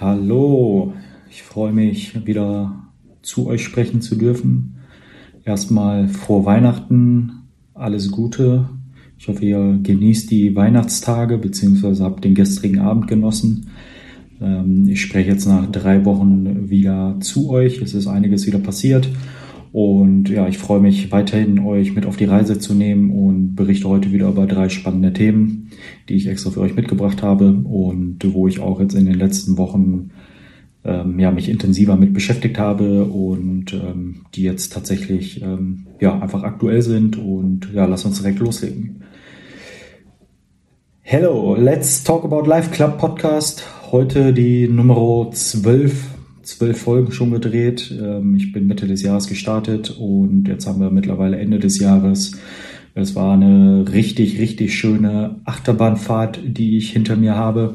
Hallo, ich freue mich wieder zu euch sprechen zu dürfen. Erstmal vor Weihnachten alles Gute. Ich hoffe, ihr genießt die Weihnachtstage bzw. habt den gestrigen Abend genossen. Ähm, ich spreche jetzt nach drei Wochen wieder zu euch. Es ist einiges wieder passiert. Und ja, ich freue mich weiterhin, euch mit auf die Reise zu nehmen und berichte heute wieder über drei spannende Themen, die ich extra für euch mitgebracht habe und wo ich auch jetzt in den letzten Wochen ähm, ja, mich intensiver mit beschäftigt habe und ähm, die jetzt tatsächlich ähm, ja, einfach aktuell sind. Und ja, lass uns direkt loslegen. Hello, let's talk about Life Club Podcast. Heute die Nummer 12 zwölf Folgen schon gedreht. Ähm, ich bin Mitte des Jahres gestartet und jetzt haben wir mittlerweile Ende des Jahres. Es war eine richtig, richtig schöne Achterbahnfahrt, die ich hinter mir habe.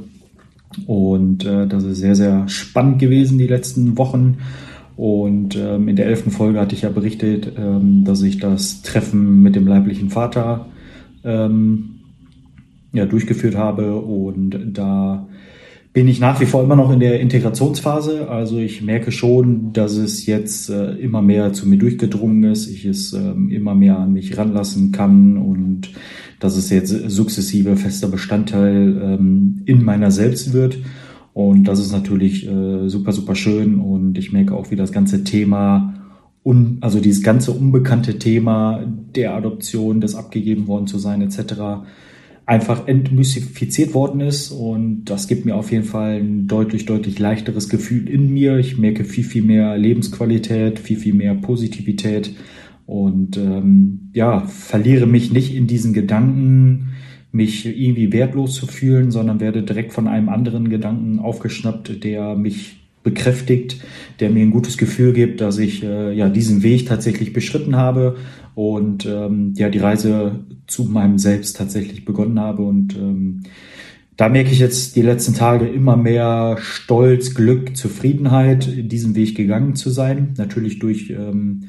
Und äh, das ist sehr, sehr spannend gewesen die letzten Wochen. Und ähm, in der elften Folge hatte ich ja berichtet, ähm, dass ich das Treffen mit dem leiblichen Vater ähm, ja, durchgeführt habe. Und da bin ich nach wie vor immer noch in der Integrationsphase. Also ich merke schon, dass es jetzt äh, immer mehr zu mir durchgedrungen ist, ich es ähm, immer mehr an mich ranlassen kann und dass es jetzt sukzessive fester Bestandteil ähm, in meiner selbst wird. Und das ist natürlich äh, super, super schön. Und ich merke auch, wie das ganze Thema, un, also dieses ganze unbekannte Thema der Adoption, des abgegeben worden zu sein, etc., einfach entmystifiziert worden ist und das gibt mir auf jeden Fall ein deutlich, deutlich leichteres Gefühl in mir. Ich merke viel, viel mehr Lebensqualität, viel, viel mehr Positivität und ähm, ja, verliere mich nicht in diesen Gedanken, mich irgendwie wertlos zu fühlen, sondern werde direkt von einem anderen Gedanken aufgeschnappt, der mich bekräftigt, der mir ein gutes Gefühl gibt, dass ich äh, ja diesen Weg tatsächlich beschritten habe und ähm, ja die Reise zu meinem Selbst tatsächlich begonnen habe und ähm, da merke ich jetzt die letzten Tage immer mehr Stolz, Glück, Zufriedenheit, in diesem Weg gegangen zu sein. Natürlich durch ähm,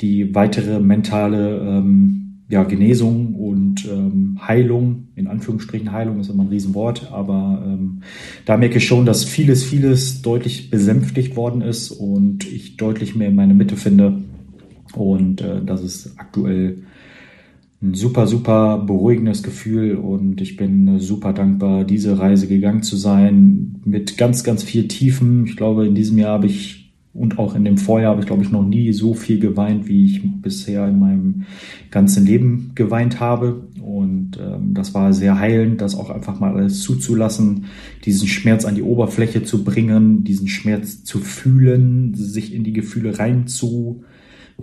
die weitere mentale ähm, ja, Genesung und ähm, Heilung, in Anführungsstrichen Heilung ist immer ein Riesenwort, aber ähm, da merke ich schon, dass vieles, vieles deutlich besänftigt worden ist und ich deutlich mehr in meine Mitte finde. Und äh, das ist aktuell ein super, super beruhigendes Gefühl und ich bin super dankbar, diese Reise gegangen zu sein mit ganz, ganz viel Tiefen. Ich glaube, in diesem Jahr habe ich und auch in dem Vorjahr habe ich, glaube ich, noch nie so viel geweint, wie ich bisher in meinem ganzen Leben geweint habe. Und ähm, das war sehr heilend, das auch einfach mal alles zuzulassen, diesen Schmerz an die Oberfläche zu bringen, diesen Schmerz zu fühlen, sich in die Gefühle rein zu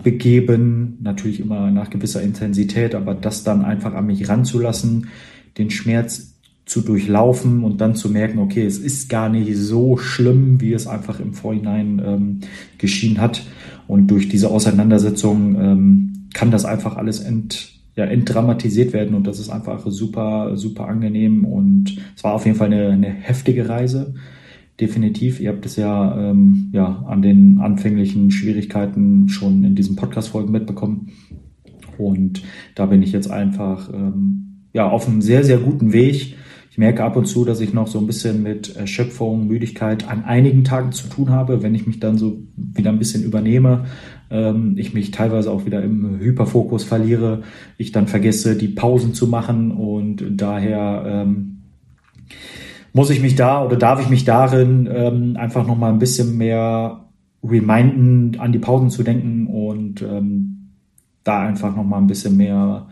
begeben, natürlich immer nach gewisser Intensität, aber das dann einfach an mich ranzulassen, den Schmerz zu durchlaufen und dann zu merken, okay, es ist gar nicht so schlimm, wie es einfach im Vorhinein ähm, geschienen hat. Und durch diese Auseinandersetzung ähm, kann das einfach alles ent, ja, entdramatisiert werden und das ist einfach super, super angenehm und es war auf jeden Fall eine, eine heftige Reise. Definitiv. Ihr habt es ja, ähm, ja an den anfänglichen Schwierigkeiten schon in diesen Podcast-Folgen mitbekommen. Und da bin ich jetzt einfach ähm, ja, auf einem sehr, sehr guten Weg, ich merke ab und zu, dass ich noch so ein bisschen mit Erschöpfung, Müdigkeit an einigen Tagen zu tun habe, wenn ich mich dann so wieder ein bisschen übernehme. Ähm, ich mich teilweise auch wieder im Hyperfokus verliere. Ich dann vergesse, die Pausen zu machen und daher ähm, muss ich mich da oder darf ich mich darin ähm, einfach noch mal ein bisschen mehr reminden, an die Pausen zu denken und ähm, da einfach noch mal ein bisschen mehr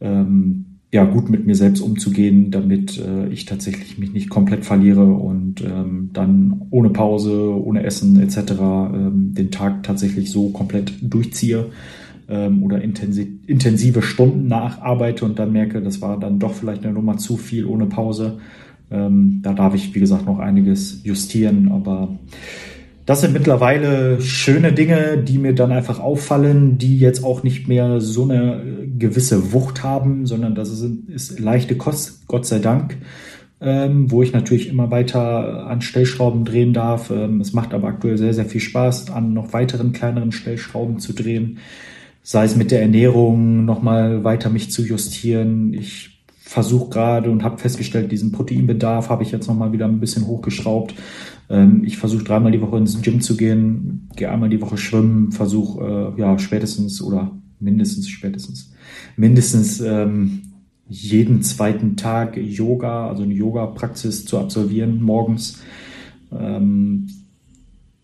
ähm, ja, gut mit mir selbst umzugehen, damit äh, ich tatsächlich mich nicht komplett verliere und ähm, dann ohne Pause, ohne Essen etc. Ähm, den Tag tatsächlich so komplett durchziehe ähm, oder intensi intensive Stunden nacharbeite und dann merke, das war dann doch vielleicht eine Nummer zu viel ohne Pause. Ähm, da darf ich, wie gesagt, noch einiges justieren, aber das sind mittlerweile schöne Dinge, die mir dann einfach auffallen, die jetzt auch nicht mehr so eine gewisse Wucht haben, sondern das ist, ist leichte Kost, Gott sei Dank, ähm, wo ich natürlich immer weiter an Stellschrauben drehen darf. Ähm, es macht aber aktuell sehr, sehr viel Spaß, an noch weiteren kleineren Stellschrauben zu drehen. Sei es mit der Ernährung nochmal weiter mich zu justieren. Ich versuche gerade und habe festgestellt, diesen Proteinbedarf habe ich jetzt nochmal wieder ein bisschen hochgeschraubt. Ähm, ich versuche dreimal die Woche ins Gym zu gehen, gehe einmal die Woche schwimmen, versuche äh, ja spätestens oder mindestens spätestens mindestens ähm, jeden zweiten Tag Yoga, also eine Yoga-Praxis zu absolvieren morgens. Ähm,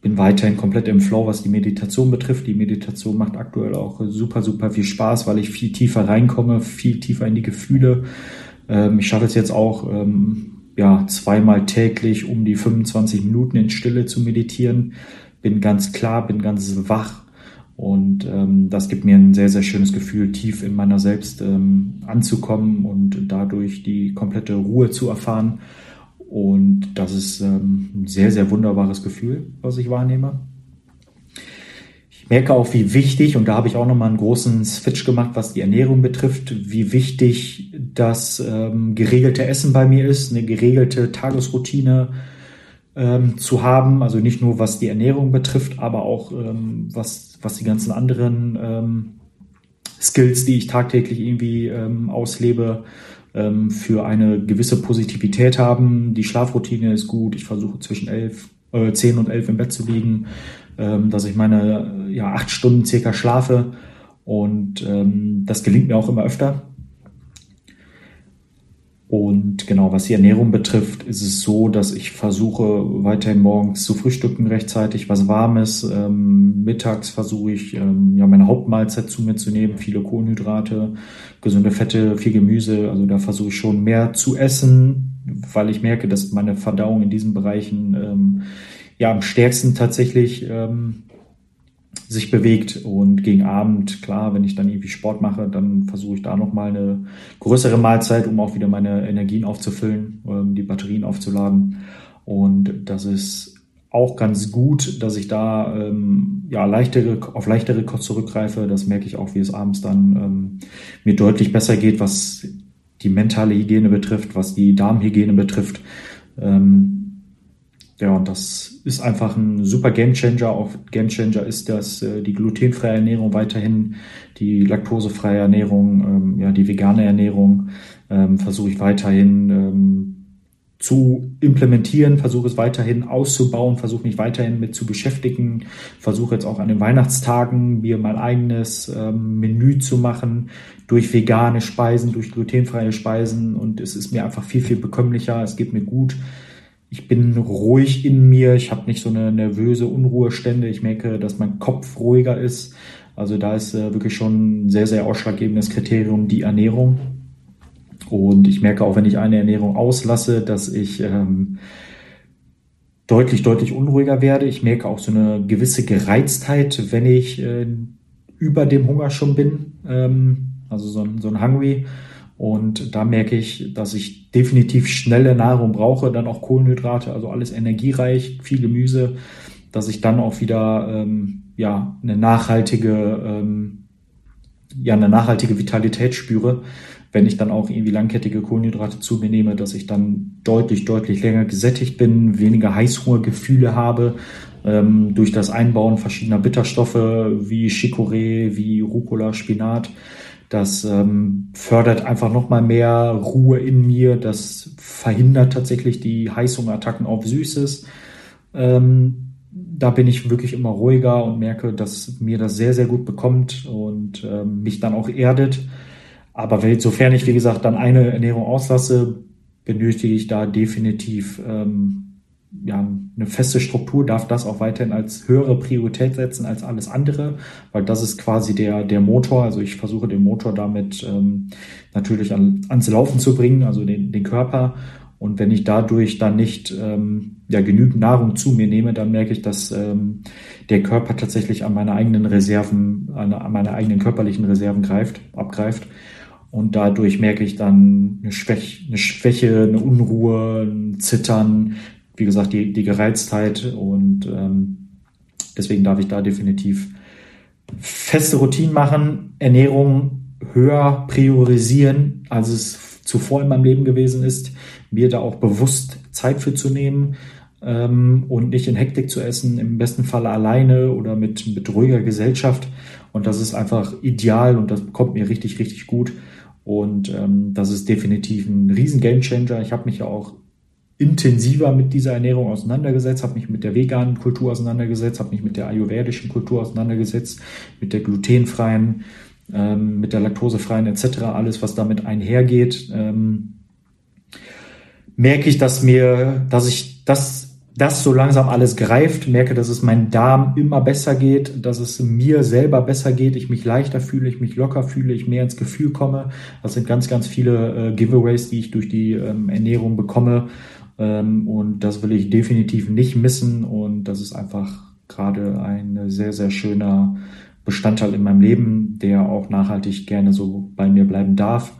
bin weiterhin komplett im Flow, was die Meditation betrifft. Die Meditation macht aktuell auch super, super viel Spaß, weil ich viel tiefer reinkomme, viel tiefer in die Gefühle. Ähm, ich schaffe es jetzt auch, ähm, ja, zweimal täglich um die 25 Minuten in Stille zu meditieren. Bin ganz klar, bin ganz wach und ähm, das gibt mir ein sehr, sehr schönes Gefühl, tief in meiner selbst ähm, anzukommen und dadurch die komplette Ruhe zu erfahren. Und das ist ähm, ein sehr, sehr wunderbares Gefühl, was ich wahrnehme. Ich merke auch, wie wichtig, und da habe ich auch nochmal einen großen Switch gemacht, was die Ernährung betrifft, wie wichtig das ähm, geregelte Essen bei mir ist, eine geregelte Tagesroutine ähm, zu haben. Also nicht nur was die Ernährung betrifft, aber auch ähm, was, was die ganzen anderen ähm, Skills, die ich tagtäglich irgendwie ähm, auslebe, ähm, für eine gewisse Positivität haben. Die Schlafroutine ist gut. Ich versuche zwischen elf, äh, 10 und 11 im Bett zu liegen, ähm, dass ich meine ja, acht Stunden circa schlafe. Und ähm, das gelingt mir auch immer öfter. Und genau, was die Ernährung betrifft, ist es so, dass ich versuche, weiterhin morgens zu frühstücken rechtzeitig, was Warmes. Ähm, mittags versuche ich, ähm, ja, meine Hauptmahlzeit zu mir zu nehmen, viele Kohlenhydrate, gesunde Fette, viel Gemüse. Also da versuche ich schon mehr zu essen, weil ich merke, dass meine Verdauung in diesen Bereichen ähm, ja am stärksten tatsächlich ähm, sich bewegt und gegen Abend, klar, wenn ich dann irgendwie Sport mache, dann versuche ich da nochmal eine größere Mahlzeit, um auch wieder meine Energien aufzufüllen, ähm, die Batterien aufzuladen. Und das ist auch ganz gut, dass ich da ähm, ja leichtere auf leichtere Kost zurückgreife. Das merke ich auch, wie es abends dann ähm, mir deutlich besser geht, was die mentale Hygiene betrifft, was die Darmhygiene betrifft. Ähm, ja, und das ist einfach ein super Gamechanger. Auch Gamechanger ist, dass äh, die glutenfreie Ernährung weiterhin, die laktosefreie Ernährung, ähm, ja, die vegane Ernährung ähm, versuche ich weiterhin ähm, zu implementieren, versuche es weiterhin auszubauen, versuche mich weiterhin mit zu beschäftigen, versuche jetzt auch an den Weihnachtstagen mir mein eigenes ähm, Menü zu machen durch vegane Speisen, durch glutenfreie Speisen und es ist mir einfach viel, viel bekömmlicher, es geht mir gut ich bin ruhig in mir, ich habe nicht so eine nervöse Unruhestände. Ich merke, dass mein Kopf ruhiger ist. Also da ist äh, wirklich schon ein sehr, sehr ausschlaggebendes Kriterium die Ernährung. Und ich merke auch, wenn ich eine Ernährung auslasse, dass ich ähm, deutlich, deutlich unruhiger werde. Ich merke auch so eine gewisse Gereiztheit, wenn ich äh, über dem Hunger schon bin. Ähm, also so ein, so ein Hungry. Und da merke ich, dass ich definitiv schnelle Nahrung brauche, dann auch Kohlenhydrate, also alles energiereich, viel Gemüse, dass ich dann auch wieder ähm, ja eine nachhaltige ähm, ja eine nachhaltige Vitalität spüre, wenn ich dann auch irgendwie langkettige Kohlenhydrate zu mir nehme, dass ich dann deutlich deutlich länger gesättigt bin, weniger Heißhungergefühle habe ähm, durch das Einbauen verschiedener Bitterstoffe wie Chicorée, wie Rucola, Spinat das ähm, fördert einfach nochmal mehr Ruhe in mir. Das verhindert tatsächlich die Heißhungerattacken auf Süßes. Ähm, da bin ich wirklich immer ruhiger und merke, dass mir das sehr, sehr gut bekommt und ähm, mich dann auch erdet. Aber sofern ich, wie gesagt, dann eine Ernährung auslasse, benötige ich da definitiv ähm, ja, eine feste Struktur darf das auch weiterhin als höhere Priorität setzen als alles andere, weil das ist quasi der, der Motor. Also ich versuche den Motor damit ähm, natürlich an, ans Laufen zu bringen, also den, den Körper. Und wenn ich dadurch dann nicht ähm, ja, genügend Nahrung zu mir nehme, dann merke ich, dass ähm, der Körper tatsächlich an meine eigenen Reserven, an, an meine eigenen körperlichen Reserven greift, abgreift. Und dadurch merke ich dann eine Schwäche, eine, Schwäche, eine Unruhe, ein Zittern, wie gesagt, die, die Gereiztheit und ähm, deswegen darf ich da definitiv feste Routinen machen, Ernährung höher priorisieren, als es zuvor in meinem Leben gewesen ist, mir da auch bewusst Zeit für zu nehmen ähm, und nicht in Hektik zu essen, im besten Fall alleine oder mit, mit ruhiger Gesellschaft. Und das ist einfach ideal und das kommt mir richtig, richtig gut. Und ähm, das ist definitiv ein riesen Gamechanger. Ich habe mich ja auch intensiver mit dieser Ernährung auseinandergesetzt, habe mich mit der veganen Kultur auseinandergesetzt, habe mich mit der ayurvedischen Kultur auseinandergesetzt, mit der glutenfreien, ähm, mit der laktosefreien etc., alles, was damit einhergeht. Ähm, merke ich, dass mir, dass ich das das so langsam alles greift, merke, dass es meinem Darm immer besser geht, dass es mir selber besser geht, ich mich leichter fühle, ich mich locker fühle, ich mehr ins Gefühl komme. Das sind ganz, ganz viele äh, Giveaways, die ich durch die ähm, Ernährung bekomme. Ähm, und das will ich definitiv nicht missen. Und das ist einfach gerade ein sehr, sehr schöner Bestandteil in meinem Leben, der auch nachhaltig gerne so bei mir bleiben darf.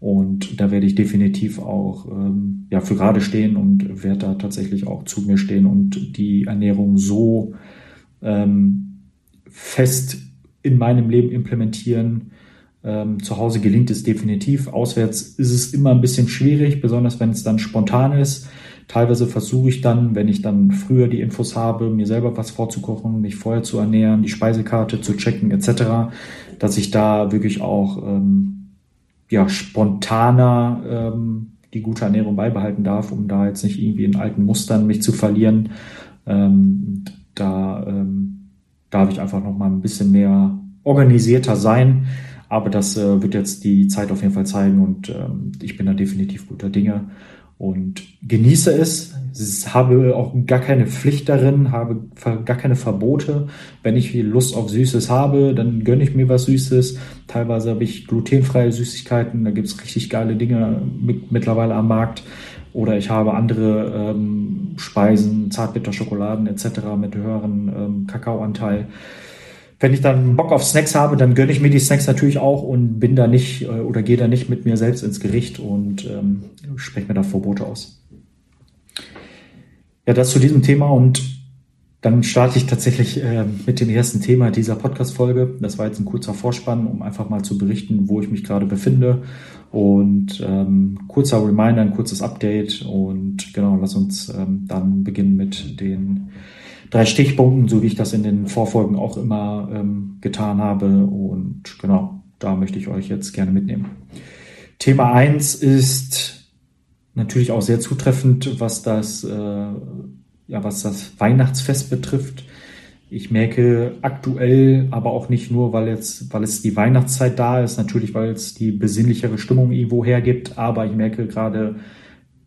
Und da werde ich definitiv auch ähm, ja, für gerade stehen und werde da tatsächlich auch zu mir stehen und die Ernährung so ähm, fest in meinem Leben implementieren, ähm, zu Hause gelingt es definitiv. Auswärts ist es immer ein bisschen schwierig, besonders wenn es dann spontan ist. Teilweise versuche ich dann, wenn ich dann früher die Infos habe, mir selber was vorzukochen, mich vorher zu ernähren, die Speisekarte zu checken etc., dass ich da wirklich auch ähm, ja, spontaner ähm, die gute Ernährung beibehalten darf, um da jetzt nicht irgendwie in alten Mustern mich zu verlieren. Ähm, da ähm, darf ich einfach noch mal ein bisschen mehr organisierter sein. Aber das äh, wird jetzt die Zeit auf jeden Fall zeigen und ähm, ich bin da definitiv guter Dinge und genieße es. Ich habe auch gar keine Pflicht darin, habe gar keine Verbote. Wenn ich Lust auf Süßes habe, dann gönne ich mir was Süßes. Teilweise habe ich glutenfreie Süßigkeiten, da gibt es richtig geile Dinge mit, mittlerweile am Markt. Oder ich habe andere ähm, Speisen, Zartbitterschokoladen etc. mit höheren ähm, Kakaoanteil wenn ich dann Bock auf Snacks habe, dann gönne ich mir die Snacks natürlich auch und bin da nicht äh, oder gehe da nicht mit mir selbst ins Gericht und ähm, spreche mir da Verbote aus. Ja, das zu diesem Thema und dann starte ich tatsächlich äh, mit dem ersten Thema dieser Podcast-Folge. Das war jetzt ein kurzer Vorspann, um einfach mal zu berichten, wo ich mich gerade befinde. Und ähm, kurzer Reminder, ein kurzes Update. Und genau, lass uns ähm, dann beginnen mit den drei Stichpunkten, so wie ich das in den Vorfolgen auch immer ähm, getan habe. Und genau, da möchte ich euch jetzt gerne mitnehmen. Thema eins ist natürlich auch sehr zutreffend, was das, äh, ja, was das Weihnachtsfest betrifft. Ich merke aktuell, aber auch nicht nur, weil jetzt, weil es die Weihnachtszeit da ist, natürlich, weil es die besinnlichere Stimmung irgendwo hergibt, aber ich merke gerade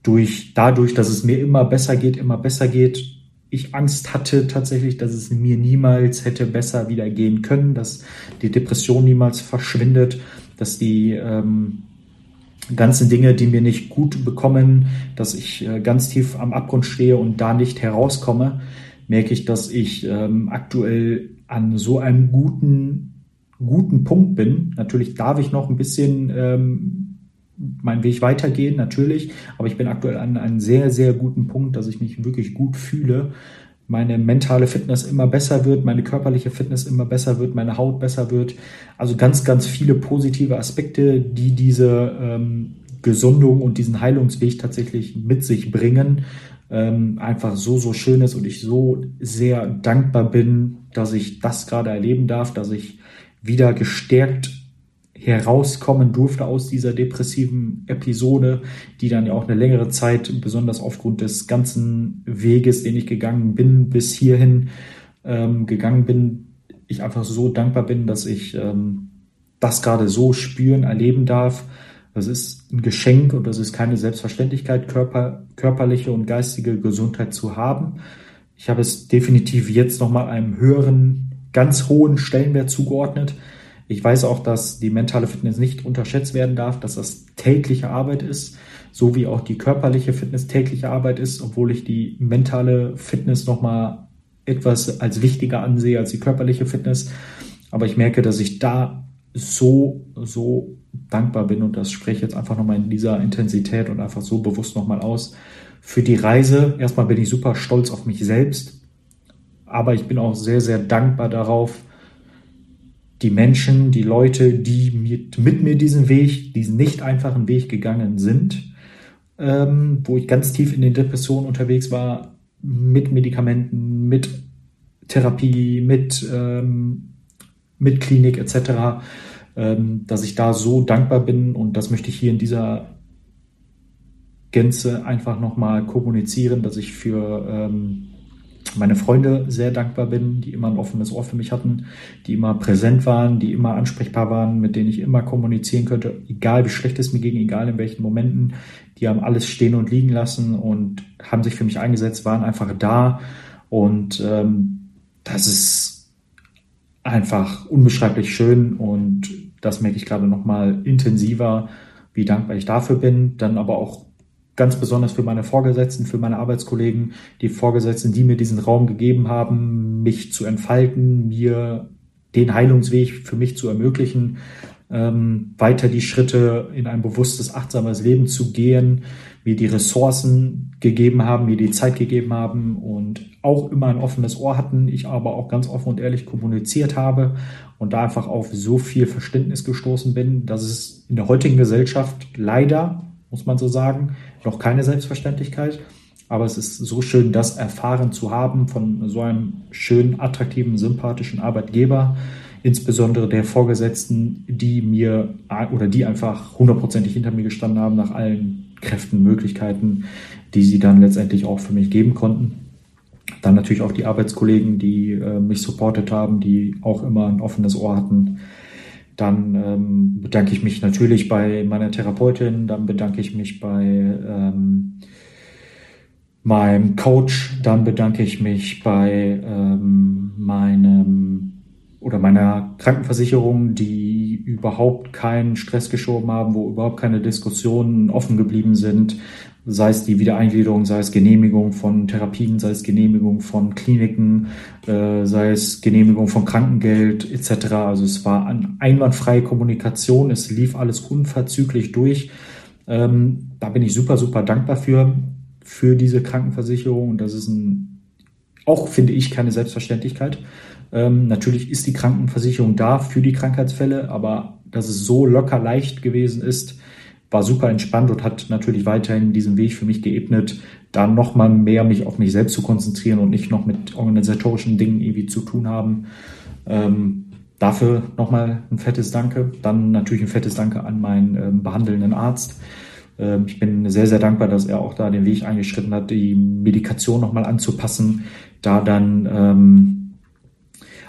durch, dadurch, dass es mir immer besser geht, immer besser geht, ich Angst hatte tatsächlich, dass es mir niemals hätte besser wieder gehen können, dass die Depression niemals verschwindet, dass die ähm, ganzen Dinge, die mir nicht gut bekommen, dass ich äh, ganz tief am Abgrund stehe und da nicht herauskomme, merke ich, dass ich ähm, aktuell an so einem guten, guten Punkt bin. Natürlich darf ich noch ein bisschen ähm, meinen Weg weitergehen, natürlich. Aber ich bin aktuell an einem sehr, sehr guten Punkt, dass ich mich wirklich gut fühle. Meine mentale Fitness immer besser wird, meine körperliche Fitness immer besser wird, meine Haut besser wird. Also ganz, ganz viele positive Aspekte, die diese ähm, Gesundung und diesen Heilungsweg tatsächlich mit sich bringen. Ähm, einfach so, so schön ist und ich so sehr dankbar bin, dass ich das gerade erleben darf, dass ich wieder gestärkt herauskommen durfte aus dieser depressiven Episode, die dann ja auch eine längere Zeit, besonders aufgrund des ganzen Weges, den ich gegangen bin, bis hierhin ähm, gegangen bin, ich einfach so dankbar bin, dass ich ähm, das gerade so spüren, erleben darf. Das ist ein Geschenk und das ist keine Selbstverständlichkeit, körper, körperliche und geistige Gesundheit zu haben. Ich habe es definitiv jetzt nochmal einem höheren, ganz hohen Stellenwert zugeordnet ich weiß auch, dass die mentale Fitness nicht unterschätzt werden darf, dass das tägliche Arbeit ist, so wie auch die körperliche Fitness tägliche Arbeit ist, obwohl ich die mentale Fitness nochmal etwas als wichtiger ansehe als die körperliche Fitness. Aber ich merke, dass ich da so, so dankbar bin und das spreche ich jetzt einfach nochmal in dieser Intensität und einfach so bewusst nochmal aus. Für die Reise, erstmal bin ich super stolz auf mich selbst, aber ich bin auch sehr, sehr dankbar darauf, die Menschen, die Leute, die mit, mit mir diesen Weg, diesen nicht einfachen Weg gegangen sind, ähm, wo ich ganz tief in den Depressionen unterwegs war, mit Medikamenten, mit Therapie, mit, ähm, mit Klinik etc., ähm, dass ich da so dankbar bin und das möchte ich hier in dieser Gänze einfach nochmal kommunizieren, dass ich für ähm, meine Freunde sehr dankbar bin, die immer ein offenes Ohr für mich hatten, die immer präsent waren, die immer ansprechbar waren, mit denen ich immer kommunizieren könnte, egal wie schlecht es mir ging, egal in welchen Momenten. Die haben alles stehen und liegen lassen und haben sich für mich eingesetzt, waren einfach da. Und ähm, das ist einfach unbeschreiblich schön und das merke ich gerade nochmal intensiver, wie dankbar ich dafür bin. Dann aber auch ganz besonders für meine Vorgesetzten, für meine Arbeitskollegen, die Vorgesetzten, die mir diesen Raum gegeben haben, mich zu entfalten, mir den Heilungsweg für mich zu ermöglichen, ähm, weiter die Schritte in ein bewusstes, achtsames Leben zu gehen, mir die Ressourcen gegeben haben, mir die Zeit gegeben haben und auch immer ein offenes Ohr hatten, ich aber auch ganz offen und ehrlich kommuniziert habe und da einfach auf so viel Verständnis gestoßen bin, dass es in der heutigen Gesellschaft leider, muss man so sagen, noch keine Selbstverständlichkeit. Aber es ist so schön, das erfahren zu haben von so einem schönen, attraktiven, sympathischen Arbeitgeber, insbesondere der Vorgesetzten, die mir oder die einfach hundertprozentig hinter mir gestanden haben nach allen Kräften, Möglichkeiten, die sie dann letztendlich auch für mich geben konnten. Dann natürlich auch die Arbeitskollegen, die äh, mich supportet haben, die auch immer ein offenes Ohr hatten. Dann ähm, bedanke ich mich natürlich bei meiner Therapeutin, dann bedanke ich mich bei ähm, meinem Coach, dann bedanke ich mich bei ähm, meinem oder meiner Krankenversicherung, die überhaupt keinen Stress geschoben haben, wo überhaupt keine Diskussionen offen geblieben sind, sei es die Wiedereingliederung, sei es Genehmigung von Therapien, sei es Genehmigung von Kliniken, äh, sei es Genehmigung von Krankengeld etc. Also es war eine einwandfreie Kommunikation, es lief alles unverzüglich durch. Ähm, da bin ich super, super dankbar für, für diese Krankenversicherung. Und das ist ein, auch finde ich keine Selbstverständlichkeit. Ähm, natürlich ist die Krankenversicherung da für die Krankheitsfälle, aber dass es so locker leicht gewesen ist, war super entspannt und hat natürlich weiterhin diesen Weg für mich geebnet, da nochmal mehr mich auf mich selbst zu konzentrieren und nicht noch mit organisatorischen Dingen irgendwie zu tun haben. Ähm, dafür nochmal ein fettes Danke. Dann natürlich ein fettes Danke an meinen ähm, behandelnden Arzt. Ähm, ich bin sehr, sehr dankbar, dass er auch da den Weg eingeschritten hat, die Medikation nochmal anzupassen, da dann ähm,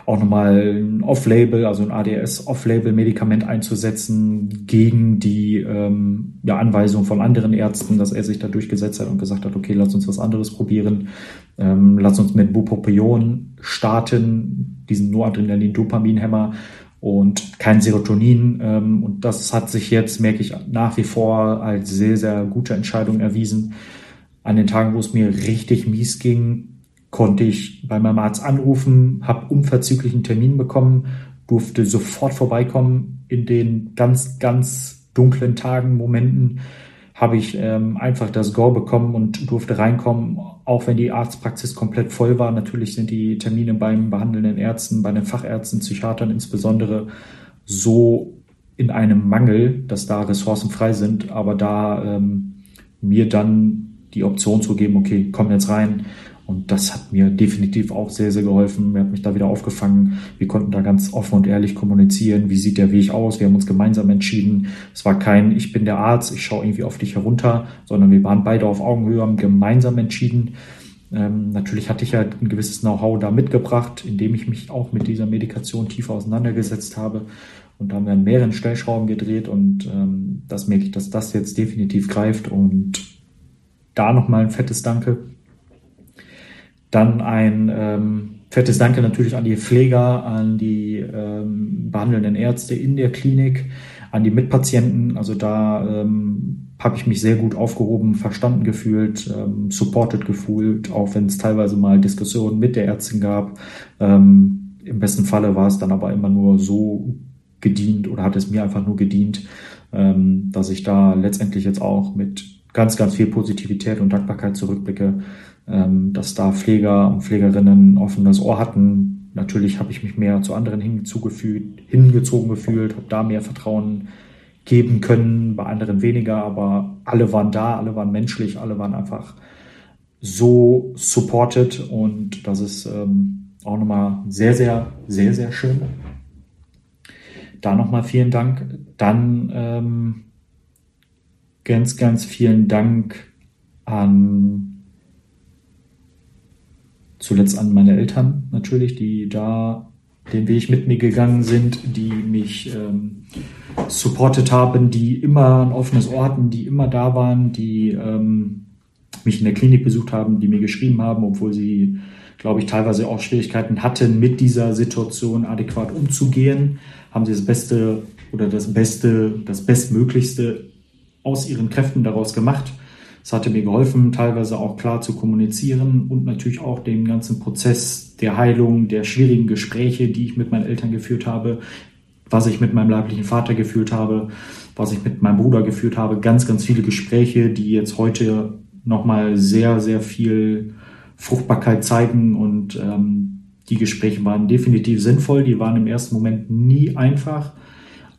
auch nochmal ein Off-Label, also ein ADS-Off-Label-Medikament einzusetzen gegen die ähm, ja, Anweisung von anderen Ärzten, dass er sich da durchgesetzt hat und gesagt hat, okay, lass uns was anderes probieren, ähm, lass uns mit Bupropion starten, diesen Noradrenalin-Dopamin-Hämmer und kein Serotonin. Ähm, und das hat sich jetzt, merke ich, nach wie vor als sehr, sehr gute Entscheidung erwiesen. An den Tagen, wo es mir richtig mies ging, konnte ich bei meinem Arzt anrufen, habe unverzüglichen Termin bekommen, durfte sofort vorbeikommen. In den ganz, ganz dunklen Tagen, Momenten habe ich ähm, einfach das Go bekommen und durfte reinkommen, auch wenn die Arztpraxis komplett voll war. Natürlich sind die Termine beim behandelnden Ärzten, bei den Fachärzten, Psychiatern insbesondere so in einem Mangel, dass da Ressourcen frei sind, aber da ähm, mir dann die Option zu geben, okay, komm jetzt rein, und das hat mir definitiv auch sehr, sehr geholfen. Er hat mich da wieder aufgefangen. Wir konnten da ganz offen und ehrlich kommunizieren. Wie sieht der Weg aus? Wir haben uns gemeinsam entschieden. Es war kein, ich bin der Arzt, ich schaue irgendwie auf dich herunter, sondern wir waren beide auf Augenhöhe, haben gemeinsam entschieden. Ähm, natürlich hatte ich ja ein gewisses Know-how da mitgebracht, indem ich mich auch mit dieser Medikation tiefer auseinandergesetzt habe. Und da haben wir an mehreren Stellschrauben gedreht und ähm, das merke ich, dass das jetzt definitiv greift. Und da nochmal ein fettes Danke dann ein ähm, fettes Danke natürlich an die Pfleger, an die ähm, behandelnden Ärzte in der Klinik, an die Mitpatienten. Also da ähm, habe ich mich sehr gut aufgehoben, verstanden gefühlt, ähm, supported gefühlt, auch wenn es teilweise mal Diskussionen mit der Ärztin gab. Ähm, Im besten Falle war es dann aber immer nur so gedient oder hat es mir einfach nur gedient, ähm, dass ich da letztendlich jetzt auch mit ganz, ganz viel Positivität und Dankbarkeit zurückblicke, ähm, dass da Pfleger und Pflegerinnen offenes Ohr hatten. Natürlich habe ich mich mehr zu anderen hingezogen gefühlt, habe da mehr Vertrauen geben können, bei anderen weniger, aber alle waren da, alle waren menschlich, alle waren einfach so supported und das ist ähm, auch nochmal sehr, sehr, sehr, sehr schön. Da nochmal vielen Dank. Dann ähm, ganz, ganz vielen Dank an zuletzt an meine Eltern natürlich, die da den Weg mit mir gegangen sind, die mich ähm, supportet haben, die immer ein offenes Ohr hatten, die immer da waren, die ähm, mich in der Klinik besucht haben, die mir geschrieben haben, obwohl sie, glaube ich, teilweise auch Schwierigkeiten hatten, mit dieser Situation adäquat umzugehen, haben sie das Beste oder das Beste, das Bestmöglichste aus ihren Kräften daraus gemacht. Es hatte mir geholfen, teilweise auch klar zu kommunizieren und natürlich auch den ganzen Prozess der Heilung, der schwierigen Gespräche, die ich mit meinen Eltern geführt habe, was ich mit meinem leiblichen Vater geführt habe, was ich mit meinem Bruder geführt habe. Ganz, ganz viele Gespräche, die jetzt heute nochmal sehr, sehr viel Fruchtbarkeit zeigen und ähm, die Gespräche waren definitiv sinnvoll. Die waren im ersten Moment nie einfach.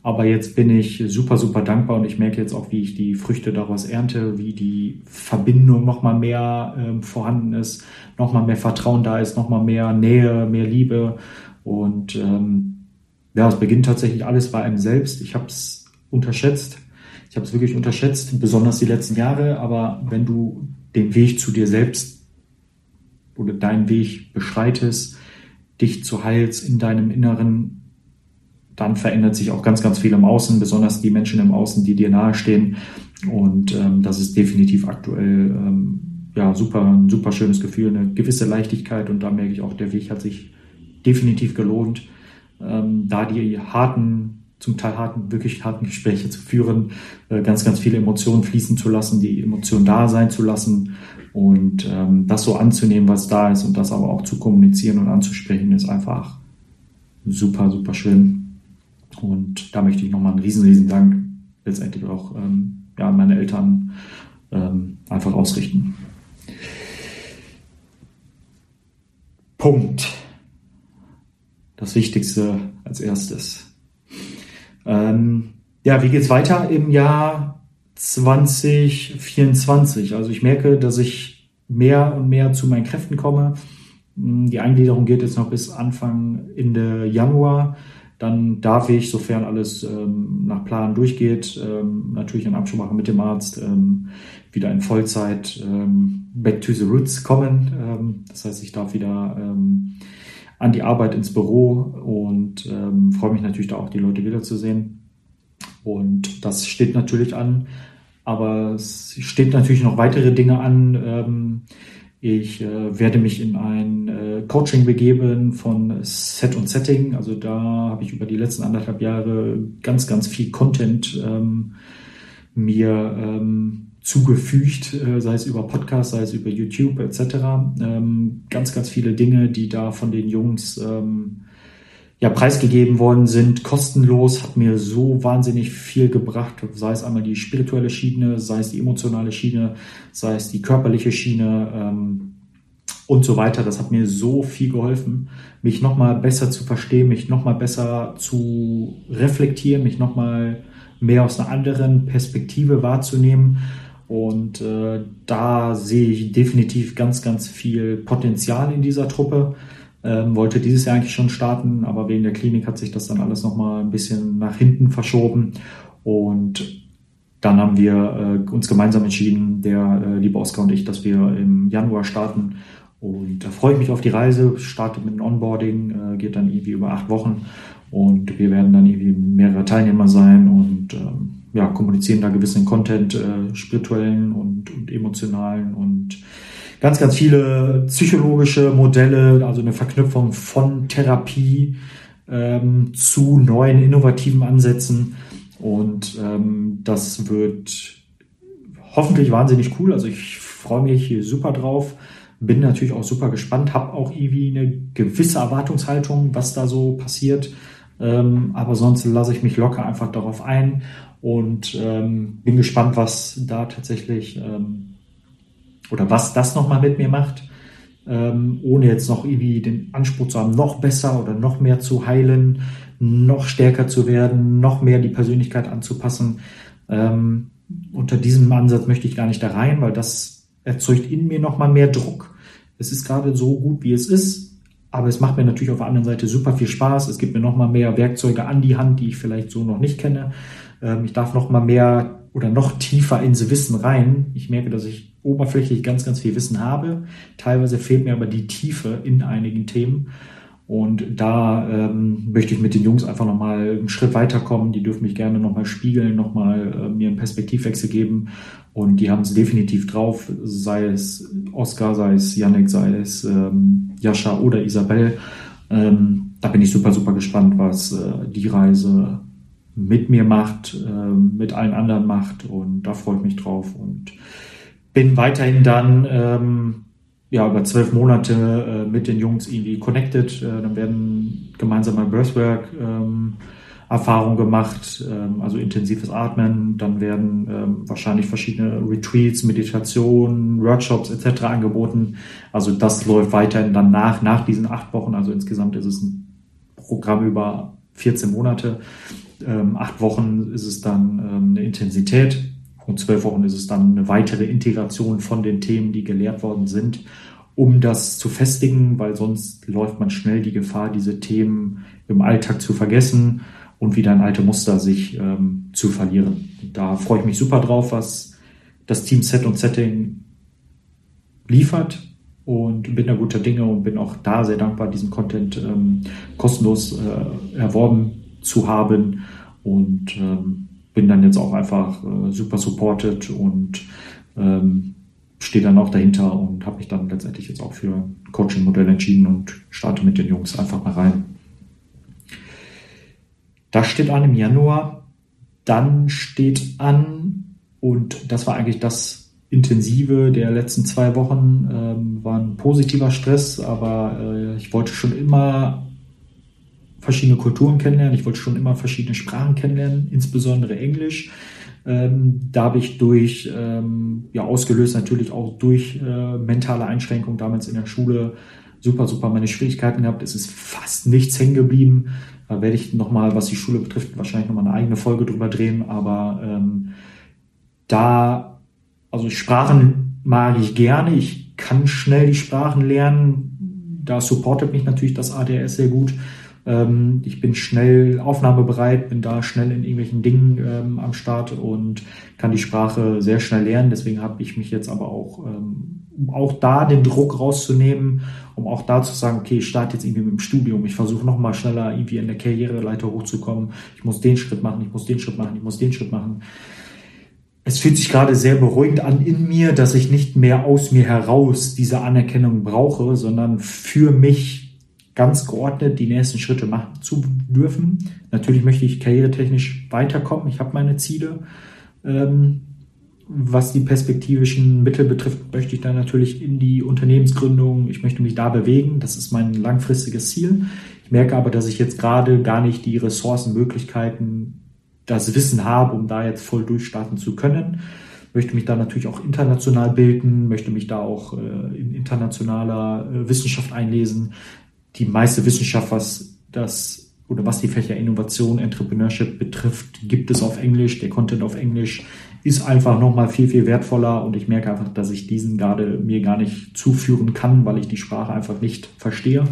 Aber jetzt bin ich super, super dankbar und ich merke jetzt auch, wie ich die Früchte daraus ernte, wie die Verbindung nochmal mehr ähm, vorhanden ist, nochmal mehr Vertrauen da ist, nochmal mehr Nähe, mehr Liebe. Und ähm, ja, es beginnt tatsächlich alles bei einem selbst. Ich habe es unterschätzt. Ich habe es wirklich unterschätzt, besonders die letzten Jahre. Aber wenn du den Weg zu dir selbst oder deinen Weg beschreitest, dich zu heilst in deinem Inneren, dann verändert sich auch ganz, ganz viel im Außen, besonders die Menschen im Außen, die dir nahestehen. Und ähm, das ist definitiv aktuell ähm, ja super, ein super schönes Gefühl, eine gewisse Leichtigkeit. Und da merke ich auch, der Weg hat sich definitiv gelohnt, ähm, da die harten, zum Teil harten, wirklich harten Gespräche zu führen, äh, ganz, ganz viele Emotionen fließen zu lassen, die Emotionen da sein zu lassen und ähm, das so anzunehmen, was da ist und das aber auch zu kommunizieren und anzusprechen, ist einfach super, super schön. Und da möchte ich nochmal einen riesen, riesen Dank letztendlich auch ähm, ja, an meine Eltern ähm, einfach ausrichten. Punkt. Das Wichtigste als erstes. Ähm, ja, wie geht's weiter im Jahr 2024? Also ich merke, dass ich mehr und mehr zu meinen Kräften komme. Die Eingliederung geht jetzt noch bis Anfang Ende Januar. Dann darf ich, sofern alles ähm, nach Plan durchgeht, ähm, natürlich in Absprache mit dem Arzt, ähm, wieder in Vollzeit ähm, back to the roots kommen. Ähm, das heißt, ich darf wieder ähm, an die Arbeit ins Büro und freue mich natürlich da auch, die Leute wiederzusehen. Und das steht natürlich an. Aber es steht natürlich noch weitere Dinge an ich äh, werde mich in ein äh, Coaching begeben von Set und Setting. Also da habe ich über die letzten anderthalb Jahre ganz, ganz viel Content ähm, mir ähm, zugefügt, äh, sei es über Podcast, sei es über YouTube etc. Ähm, ganz, ganz viele Dinge, die da von den Jungs ähm, ja, preisgegeben worden sind, kostenlos, hat mir so wahnsinnig viel gebracht, sei es einmal die spirituelle Schiene, sei es die emotionale Schiene, sei es die körperliche Schiene ähm, und so weiter. Das hat mir so viel geholfen, mich nochmal besser zu verstehen, mich nochmal besser zu reflektieren, mich nochmal mehr aus einer anderen Perspektive wahrzunehmen. Und äh, da sehe ich definitiv ganz, ganz viel Potenzial in dieser Truppe. Ähm, wollte dieses Jahr eigentlich schon starten, aber wegen der Klinik hat sich das dann alles nochmal ein bisschen nach hinten verschoben. Und dann haben wir äh, uns gemeinsam entschieden, der äh, liebe Oskar und ich, dass wir im Januar starten. Und da freue ich mich auf die Reise, startet mit dem Onboarding, äh, geht dann irgendwie über acht Wochen und wir werden dann irgendwie mehrere Teilnehmer sein und ähm, ja, kommunizieren da gewissen Content, äh, spirituellen und, und emotionalen und ganz, ganz viele psychologische Modelle, also eine Verknüpfung von Therapie ähm, zu neuen innovativen Ansätzen. Und ähm, das wird hoffentlich wahnsinnig cool. Also ich freue mich hier super drauf. Bin natürlich auch super gespannt, habe auch irgendwie eine gewisse Erwartungshaltung, was da so passiert. Ähm, aber sonst lasse ich mich locker einfach darauf ein und ähm, bin gespannt, was da tatsächlich ähm, oder was das nochmal mit mir macht, ähm, ohne jetzt noch irgendwie den Anspruch zu haben, noch besser oder noch mehr zu heilen, noch stärker zu werden, noch mehr die Persönlichkeit anzupassen. Ähm, unter diesem Ansatz möchte ich gar nicht da rein, weil das erzeugt in mir nochmal mehr Druck. Es ist gerade so gut, wie es ist, aber es macht mir natürlich auf der anderen Seite super viel Spaß. Es gibt mir nochmal mehr Werkzeuge an die Hand, die ich vielleicht so noch nicht kenne. Ähm, ich darf nochmal mehr oder noch tiefer ins Wissen rein. Ich merke, dass ich oberflächlich ganz, ganz viel Wissen habe. Teilweise fehlt mir aber die Tiefe in einigen Themen. Und da ähm, möchte ich mit den Jungs einfach nochmal einen Schritt weiterkommen. Die dürfen mich gerne nochmal spiegeln, nochmal äh, mir einen Perspektivwechsel geben. Und die haben es definitiv drauf, sei es Oscar, sei es Yannick, sei es ähm, Jascha oder Isabel. Ähm, da bin ich super, super gespannt, was äh, die Reise mit mir macht, äh, mit allen anderen macht. Und da freue ich mich drauf. Und bin weiterhin dann ähm, ja, über zwölf Monate äh, mit den Jungs irgendwie connected. Äh, dann werden gemeinsame Breathwork ähm, Erfahrungen gemacht, ähm, also intensives Atmen. Dann werden ähm, wahrscheinlich verschiedene Retreats, Meditationen, Workshops etc. angeboten. Also das läuft weiterhin dann nach, nach diesen acht Wochen. Also insgesamt ist es ein Programm über 14 Monate. Ähm, acht Wochen ist es dann ähm, eine Intensität und zwölf Wochen ist es dann eine weitere Integration von den Themen, die gelehrt worden sind, um das zu festigen, weil sonst läuft man schnell die Gefahr, diese Themen im Alltag zu vergessen und wieder in alte Muster sich ähm, zu verlieren. Da freue ich mich super drauf, was das Team Set und Setting liefert und bin da guter Dinge und bin auch da sehr dankbar, diesen Content ähm, kostenlos äh, erworben zu haben und ähm, bin dann jetzt auch einfach äh, super supported und ähm, stehe dann auch dahinter und habe mich dann letztendlich jetzt auch für ein Coaching-Modell entschieden und starte mit den Jungs einfach mal rein. Das steht an im Januar. Dann steht an, und das war eigentlich das Intensive der letzten zwei Wochen, ähm, war ein positiver Stress, aber äh, ich wollte schon immer verschiedene Kulturen kennenlernen. Ich wollte schon immer verschiedene Sprachen kennenlernen, insbesondere Englisch. Ähm, da habe ich durch, ähm, ja, ausgelöst natürlich auch durch äh, mentale Einschränkungen damals in der Schule super, super meine Schwierigkeiten gehabt. Es ist fast nichts hängen geblieben. Da werde ich nochmal, was die Schule betrifft, wahrscheinlich nochmal eine eigene Folge drüber drehen. Aber ähm, da, also Sprachen mag ich gerne. Ich kann schnell die Sprachen lernen. Da supportet mich natürlich das ADS sehr gut. Ähm, ich bin schnell aufnahmebereit, bin da schnell in irgendwelchen Dingen ähm, am Start und kann die Sprache sehr schnell lernen. Deswegen habe ich mich jetzt aber auch, ähm, um auch da den Druck rauszunehmen, um auch da zu sagen, okay, ich starte jetzt irgendwie mit dem Studium, ich versuche nochmal schneller irgendwie in der Karriereleiter hochzukommen, ich muss den Schritt machen, ich muss den Schritt machen, ich muss den Schritt machen. Es fühlt sich gerade sehr beruhigend an in mir, dass ich nicht mehr aus mir heraus diese Anerkennung brauche, sondern für mich ganz geordnet die nächsten Schritte machen zu dürfen. Natürlich möchte ich karrieretechnisch weiterkommen. Ich habe meine Ziele. Ähm, was die perspektivischen Mittel betrifft, möchte ich dann natürlich in die Unternehmensgründung, ich möchte mich da bewegen. Das ist mein langfristiges Ziel. Ich merke aber, dass ich jetzt gerade gar nicht die Ressourcen, Möglichkeiten, das Wissen habe, um da jetzt voll durchstarten zu können. Möchte mich da natürlich auch international bilden, möchte mich da auch äh, in internationaler äh, Wissenschaft einlesen, die meiste Wissenschaft, was das oder was die Fächer Innovation, Entrepreneurship betrifft, gibt es auf Englisch. Der Content auf Englisch ist einfach nochmal viel, viel wertvoller und ich merke einfach, dass ich diesen gerade mir gar nicht zuführen kann, weil ich die Sprache einfach nicht verstehe.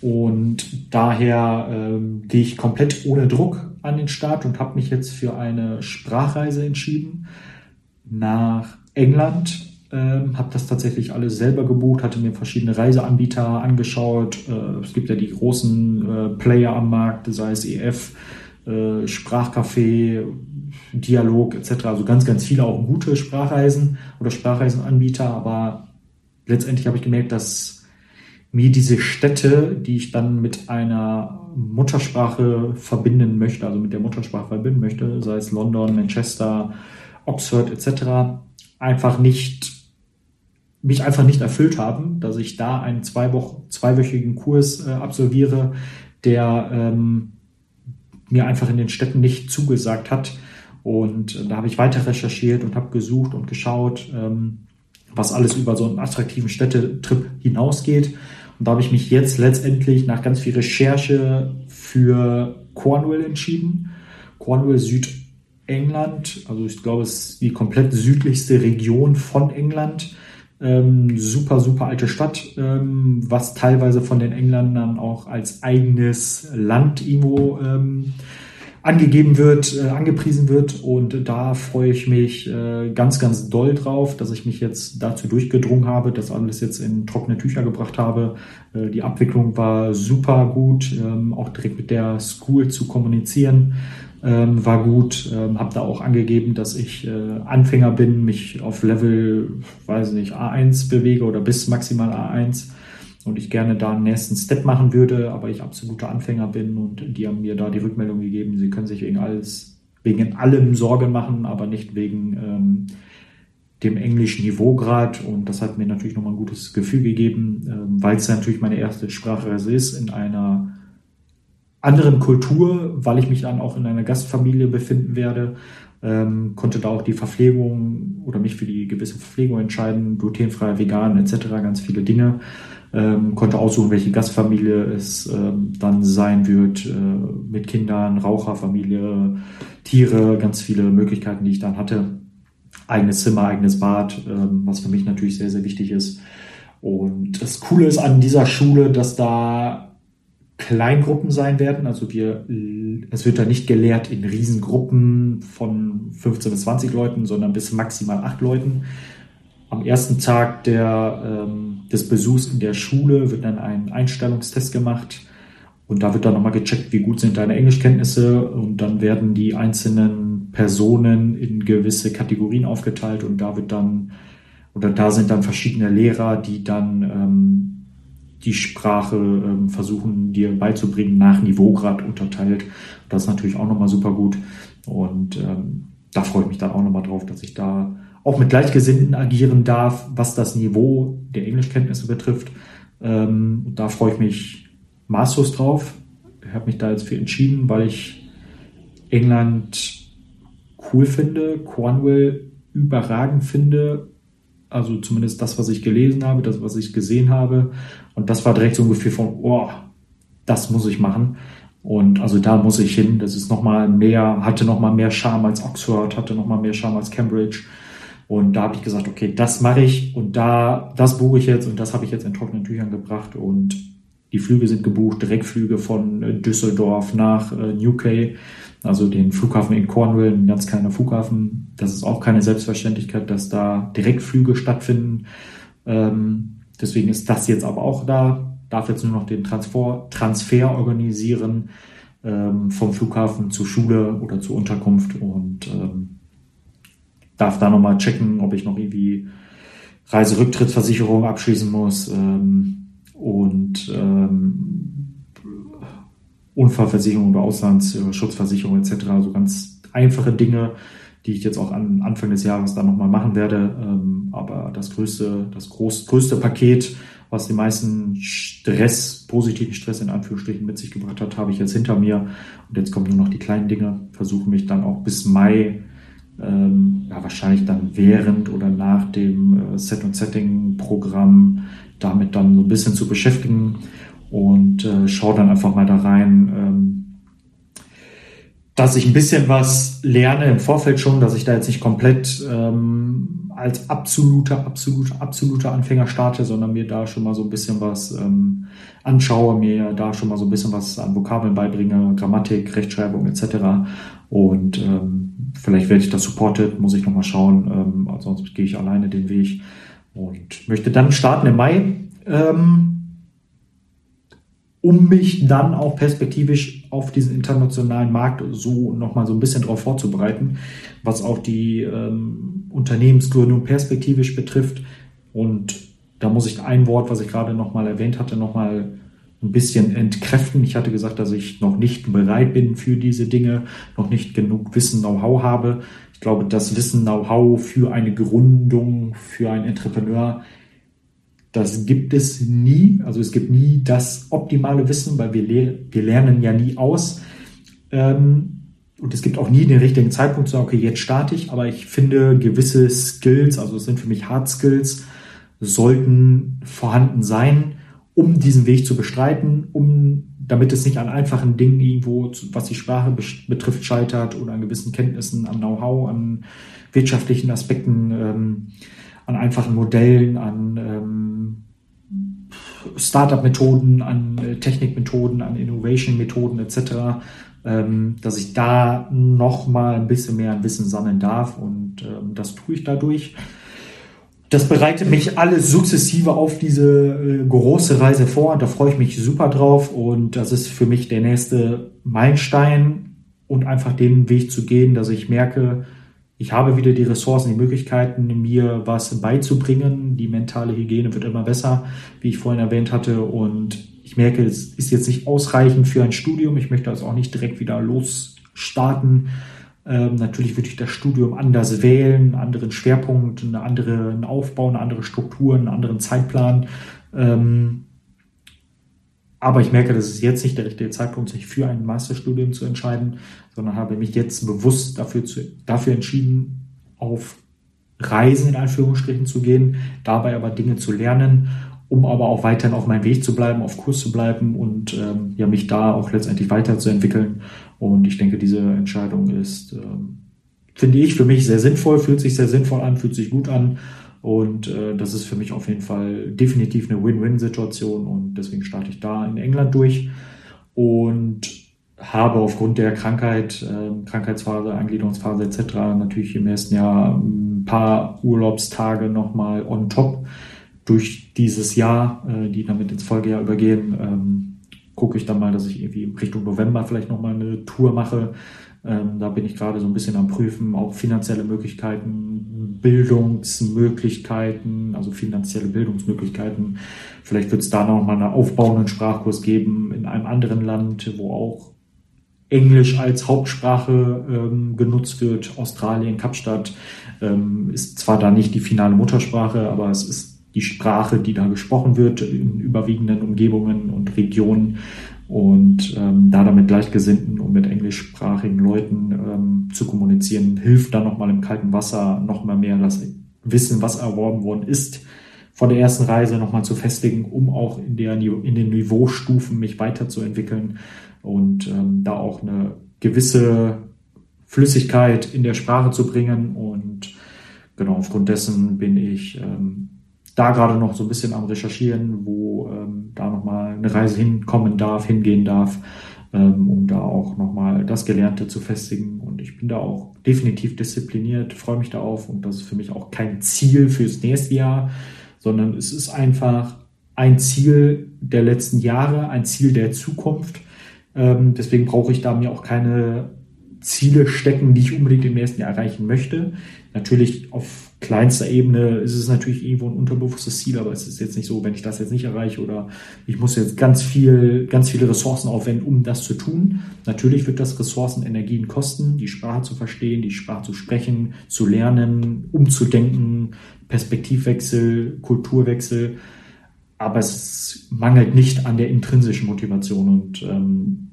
Und daher ähm, gehe ich komplett ohne Druck an den Start und habe mich jetzt für eine Sprachreise entschieden nach England ähm, habe das tatsächlich alles selber gebucht, hatte mir verschiedene Reiseanbieter angeschaut. Äh, es gibt ja die großen äh, Player am Markt, sei es EF, äh, Sprachcafé, Dialog etc. Also ganz, ganz viele auch gute Sprachreisen oder Sprachreisenanbieter. Aber letztendlich habe ich gemerkt, dass mir diese Städte, die ich dann mit einer Muttersprache verbinden möchte, also mit der Muttersprache verbinden möchte, sei es London, Manchester, Oxford etc., einfach nicht mich einfach nicht erfüllt haben, dass ich da einen zwei zweiwöchigen Kurs äh, absolviere, der ähm, mir einfach in den Städten nicht zugesagt hat. Und äh, da habe ich weiter recherchiert und habe gesucht und geschaut, ähm, was alles über so einen attraktiven Städtetrip hinausgeht. Und da habe ich mich jetzt letztendlich nach ganz viel Recherche für Cornwall entschieden. Cornwall Südengland, also ich glaube, es ist die komplett südlichste Region von England Ähm, super, super alte Stadt, ähm, was teilweise von den Engländern auch als eigenes Land irgendwo ähm, angegeben wird, äh, angepriesen wird. Und da freue ich mich äh, ganz, ganz doll drauf, dass ich mich jetzt dazu durchgedrungen habe, das alles jetzt in trockene Tücher gebracht habe. Äh, die Abwicklung war super gut, ähm, auch direkt mit der School zu kommunizieren ähm, war gut. Ähm, habe da auch angegeben, dass ich äh, Anfänger bin, mich auf Level, weiß nicht, A1 bewege oder bis maximal A1 und ich gerne da einen nächsten Step machen würde, aber ich absoluter Anfänger bin und die haben mir da die Rückmeldung gegeben, sie können sich wegen alles, wegen allem Sorgen machen, aber nicht wegen ähm, dem englischen Niveaugrad und das hat mir natürlich nochmal ein gutes Gefühl gegeben, ähm, weil es natürlich meine erste Sprachreise ist in einer anderen Kultur, weil ich mich dann auch in einer Gastfamilie befinden werde, ähm, konnte da auch die Verpflegung oder mich für die gewisse Verpflegung entscheiden, glutenfrei, vegan etc., ganz viele Dinge. Ähm, konnte aussuchen, welche Gastfamilie es ähm, dann sein wird, äh, mit Kindern, Raucherfamilie, Tiere, ganz viele Möglichkeiten, die ich dann hatte. Eigenes Zimmer, eigenes Bad, ähm, was für mich natürlich sehr, sehr wichtig ist. Und das Coole ist an dieser Schule, dass da Kleingruppen sein werden. Also wir, es wird da nicht gelehrt in Riesengruppen von 15 bis 20 Leuten, sondern bis maximal acht Leuten. Am ersten Tag der, ähm, des Besuchs in der Schule wird dann ein Einstellungstest gemacht und da wird dann nochmal gecheckt, wie gut sind deine Englischkenntnisse und dann werden die einzelnen Personen in gewisse Kategorien aufgeteilt und da wird dann oder da sind dann verschiedene Lehrer, die dann ähm, die Sprache ähm, versuchen dir beizubringen, nach Niveaugrad unterteilt. Das ist natürlich auch nochmal super gut. Und ähm, da freue ich mich dann auch nochmal drauf, dass ich da auch mit Gleichgesinnten agieren darf, was das Niveau der Englischkenntnisse betrifft. Ähm, da freue ich mich maßlos drauf. Ich habe mich da jetzt für entschieden, weil ich England cool finde, Cornwall überragend finde also zumindest das, was ich gelesen habe, das, was ich gesehen habe. Und das war direkt so ein Gefühl von, oh, das muss ich machen. Und also da muss ich hin. Das ist nochmal mehr, hatte nochmal mehr Charme als Oxford, hatte nochmal mehr Charme als Cambridge. Und da habe ich gesagt, okay, das mache ich und da, das buche ich jetzt und das habe ich jetzt in trockenen Tüchern gebracht und die Flüge sind gebucht, Direktflüge von äh, Düsseldorf nach äh, Newquay also den Flughafen in Cornwall, ein ganz kleiner Flughafen. Das ist auch keine Selbstverständlichkeit, dass da Direktflüge stattfinden. Ähm, deswegen ist das jetzt aber auch da. Darf jetzt nur noch den Transfer, Transfer organisieren ähm, vom Flughafen zur Schule oder zur Unterkunft und ähm, darf da nochmal checken, ob ich noch irgendwie Reiserücktrittsversicherung abschließen muss ähm, und ähm, Unfallversicherung oder Auslandsschutzversicherung etc. So ganz einfache Dinge, die ich jetzt auch an Anfang des Jahres dann nochmal machen werde. Ähm, aber das größte, das groß, größte Paket, was die meisten Stress, positiven Stress in Anführungsstrichen mit sich gebracht hat, habe ich jetzt hinter mir. Und jetzt kommen nur noch die kleinen Dinge. Versuche mich dann auch bis Mai, ähm, ja, wahrscheinlich dann während oder nach dem äh, Set- und Setting-Programm damit dann so ein bisschen zu beschäftigen und äh, schaue dann einfach mal da rein, ähm, dass ich ein bisschen was lerne im Vorfeld schon, dass ich da jetzt nicht komplett ähm, als absoluter, absoluter, absoluter Anfänger starte, sondern mir da schon mal so ein bisschen was ähm, anschaue, mir da schon mal so ein bisschen was an Vokabeln beibringe, Grammatik, Rechtschreibung etc. Und ähm, vielleicht werde ich das supported, muss ich nochmal schauen, ähm, ansonsten gehe ich alleine den Weg und möchte dann starten im Mai. Ähm, um mich dann auch perspektivisch auf diesen internationalen Markt so nochmal so ein bisschen darauf vorzubereiten, was auch die ähm, Unternehmensgründung perspektivisch betrifft. Und da muss ich ein Wort, was ich gerade nochmal erwähnt hatte, nochmal ein bisschen entkräften. Ich hatte gesagt, dass ich noch nicht bereit bin für diese Dinge, noch nicht genug Wissen, Know-how habe. Ich glaube, das Wissen, Know-how für eine Gründung, für einen Entrepreneur das gibt es nie. Also es gibt nie das optimale Wissen, weil wir, le wir lernen ja nie aus. Ähm, und es gibt auch nie den richtigen Zeitpunkt zu sagen, okay, jetzt starte ich. Aber ich finde, gewisse Skills, also es sind für mich Hard Skills, sollten vorhanden sein, um diesen Weg zu bestreiten, um damit es nicht an einfachen Dingen irgendwo, was die Sprache betrifft, scheitert oder an gewissen Kenntnissen, an Know-how, an wirtschaftlichen Aspekten. Ähm, an einfachen Modellen, an ähm, Startup-Methoden, an äh, Technikmethoden, an Innovation-Methoden etc., ähm, dass ich da noch mal ein bisschen mehr an Wissen sammeln darf und ähm, das tue ich dadurch. Das bereitet mich alles sukzessive auf diese äh, große Reise vor. Da freue ich mich super drauf und das ist für mich der nächste Meilenstein und einfach den Weg zu gehen, dass ich merke, ich habe wieder die Ressourcen, die Möglichkeiten, mir was beizubringen. Die mentale Hygiene wird immer besser, wie ich vorhin erwähnt hatte. Und ich merke, es ist jetzt nicht ausreichend für ein Studium. Ich möchte also auch nicht direkt wieder losstarten. Ähm, natürlich würde ich das Studium anders wählen, einen anderen Schwerpunkt, einen Aufbau, eine andere Struktur, einen anderen Zeitplan. Ähm, aber ich merke, das ist jetzt nicht der richtige Zeitpunkt, sich für ein Masterstudium zu entscheiden, sondern habe mich jetzt bewusst dafür, zu, dafür entschieden, auf Reisen in Anführungsstrichen zu gehen, dabei aber Dinge zu lernen, um aber auch weiterhin auf meinem Weg zu bleiben, auf Kurs zu bleiben und ähm, ja, mich da auch letztendlich weiterzuentwickeln. Und ich denke, diese Entscheidung ist, ähm, finde ich, für mich sehr sinnvoll, fühlt sich sehr sinnvoll an, fühlt sich gut an und äh, das ist für mich auf jeden Fall definitiv eine Win-Win-Situation und deswegen starte ich da in England durch und habe aufgrund der Krankheit, äh, Krankheitsphase, Eingliederungsphase etc. natürlich im ersten Jahr ein paar Urlaubstage nochmal on top durch dieses Jahr, äh, die damit ins Folgejahr übergehen. Ähm, gucke ich dann mal, dass ich irgendwie Richtung November vielleicht nochmal eine Tour mache. Ähm, da bin ich gerade so ein bisschen am Prüfen, auch finanzielle Möglichkeiten, Bildungsmöglichkeiten, also finanzielle Bildungsmöglichkeiten. Vielleicht wird es da nochmal einen aufbauenden Sprachkurs geben in einem anderen Land, wo auch Englisch als Hauptsprache ähm, genutzt wird. Australien, Kapstadt ähm, ist zwar da nicht die finale Muttersprache, aber es ist die Sprache, die da gesprochen wird in überwiegenden Umgebungen und Regionen und ähm, da damit Gleichgesinnten und mit englischsprachigen Leuten ähm, zu kommunizieren, hilft dann nochmal im kalten Wasser nochmal mehr das Wissen, was erworben worden ist, von der ersten Reise nochmal zu festigen, um auch in, der, in den Niveaustufen mich weiterzuentwickeln und ähm, da auch eine gewisse Flüssigkeit in der Sprache zu bringen. Und genau aufgrund dessen bin ich ähm, da gerade noch so ein bisschen am Recherchieren, wo ähm, da nochmal eine Reise hinkommen darf, hingehen darf, ähm, um da auch nochmal das Gelernte zu festigen. Und ich bin da auch definitiv diszipliniert, freue mich da auf und das ist für mich auch kein Ziel fürs nächste Jahr, sondern es ist einfach ein Ziel der letzten Jahre, ein Ziel der Zukunft. Ähm, deswegen brauche ich da mir auch keine Ziele stecken, die ich unbedingt im nächsten Jahr erreichen möchte. Natürlich auf kleinster Ebene ist es natürlich irgendwo ein unterbewusstes Ziel, aber es ist jetzt nicht so, wenn ich das jetzt nicht erreiche oder ich muss jetzt ganz viel, ganz viele Ressourcen aufwenden, um das zu tun. Natürlich wird das Ressourcen, Energien kosten, die Sprache zu verstehen, die Sprache zu sprechen, zu lernen, umzudenken, Perspektivwechsel, Kulturwechsel. Aber es mangelt nicht an der intrinsischen Motivation und ähm,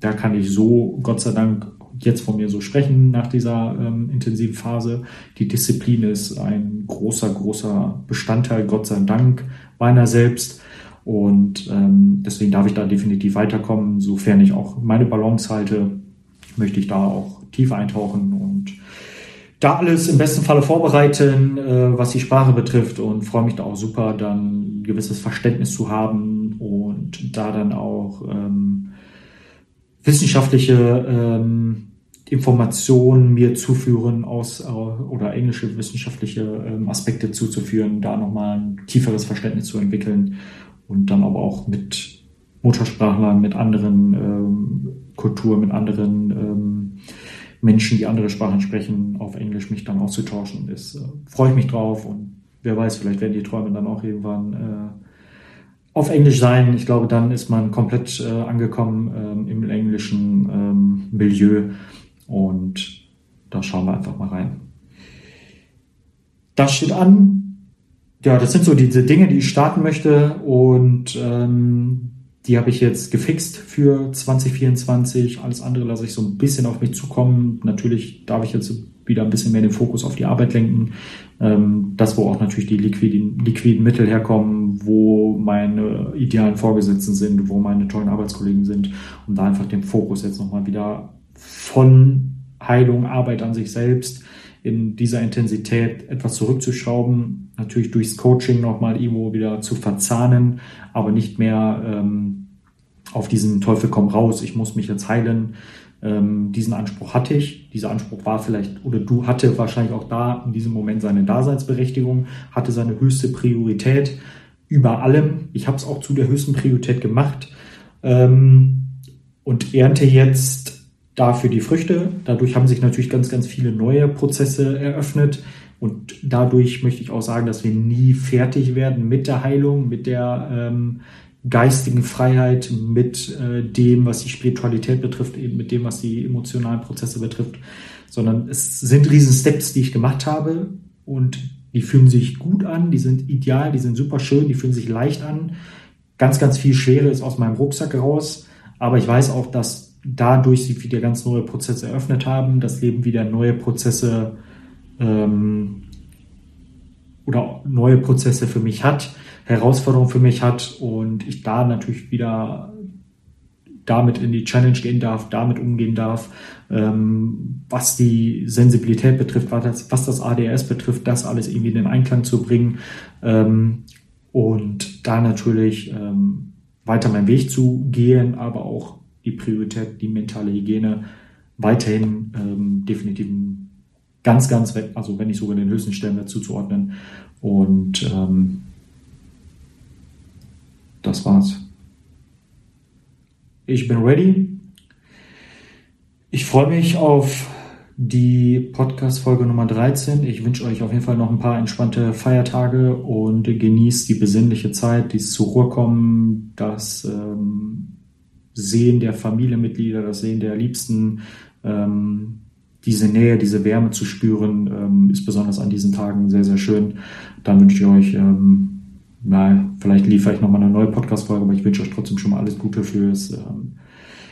da kann ich so, Gott sei Dank, jetzt von mir so sprechen nach dieser ähm, intensiven Phase. Die Disziplin ist ein großer, großer Bestandteil, Gott sei Dank, meiner selbst. Und ähm, deswegen darf ich da definitiv weiterkommen. Sofern ich auch meine Balance halte, möchte ich da auch tiefer eintauchen und da alles im besten Falle vorbereiten, äh, was die Sprache betrifft und freue mich da auch super, dann ein gewisses Verständnis zu haben und da dann auch ähm, wissenschaftliche ähm, Informationen mir zuführen aus äh, oder englische wissenschaftliche ähm, Aspekte zuzuführen, da nochmal ein tieferes Verständnis zu entwickeln und dann aber auch mit Muttersprachlern, mit anderen ähm, Kulturen, mit anderen ähm, Menschen, die andere Sprachen sprechen, auf Englisch mich dann auszutauschen. Das äh, freue ich mich drauf und wer weiß, vielleicht werden die Träume dann auch irgendwann äh, auf Englisch sein. Ich glaube, dann ist man komplett äh, angekommen ähm, im englischen ähm, Milieu und da schauen wir einfach mal rein. Das steht an. Ja, das sind so diese Dinge, die ich starten möchte und ähm, die habe ich jetzt gefixt für 2024. Alles andere lasse ich so ein bisschen auf mich zukommen. Natürlich darf ich jetzt wieder ein bisschen mehr den Fokus auf die Arbeit lenken. Ähm, das, wo auch natürlich die liquiden, liquiden Mittel herkommen, wo meine idealen Vorgesetzten sind, wo meine tollen Arbeitskollegen sind, um da einfach den Fokus jetzt nochmal wieder von Heilung, Arbeit an sich selbst in dieser Intensität etwas zurückzuschrauben, natürlich durchs Coaching nochmal irgendwo wieder zu verzahnen, aber nicht mehr ähm, auf diesen Teufel komm raus, ich muss mich jetzt heilen. Ähm, diesen Anspruch hatte ich. Dieser Anspruch war vielleicht, oder du hatte wahrscheinlich auch da in diesem Moment seine Daseinsberechtigung, hatte seine höchste Priorität über allem. Ich habe es auch zu der höchsten Priorität gemacht ähm, und ernte jetzt dafür die Früchte. Dadurch haben sich natürlich ganz, ganz viele neue Prozesse eröffnet. Und dadurch möchte ich auch sagen, dass wir nie fertig werden mit der Heilung, mit der ähm, geistigen Freiheit, mit äh, dem, was die Spiritualität betrifft, eben mit dem, was die emotionalen Prozesse betrifft, sondern es sind riesen Steps, die ich gemacht habe und die fühlen sich gut an, die sind ideal, die sind super schön, die fühlen sich leicht an. Ganz, ganz viel Schwere ist aus meinem Rucksack raus. Aber ich weiß auch, dass dadurch sich wieder ganz neue Prozesse eröffnet haben, das Leben wieder neue Prozesse ähm, oder neue Prozesse für mich hat, Herausforderungen für mich hat und ich da natürlich wieder damit in die Challenge gehen darf, damit umgehen darf, ähm, was die Sensibilität betrifft, was das, was das ADS betrifft, das alles irgendwie in den Einklang zu bringen ähm, und da natürlich ähm, weiter meinen Weg zu gehen, aber auch die Priorität, die mentale Hygiene weiterhin ähm, definitiv ganz, ganz, also wenn nicht sogar den höchsten Stellenwert zuzuordnen. Und ähm, das war's. Ich bin ready. Ich freue mich auf die Podcast-Folge Nummer 13. Ich wünsche euch auf jeden Fall noch ein paar entspannte Feiertage und genießt die besinnliche Zeit, dieses zur Ruhe kommen, das ähm, Sehen der Familienmitglieder, das Sehen der Liebsten, ähm, diese Nähe, diese Wärme zu spüren, ähm, ist besonders an diesen Tagen sehr, sehr schön. Dann wünsche ich euch ähm, na, vielleicht liefere ich nochmal eine neue Podcast-Folge, aber ich wünsche euch trotzdem schon mal alles Gute fürs ähm,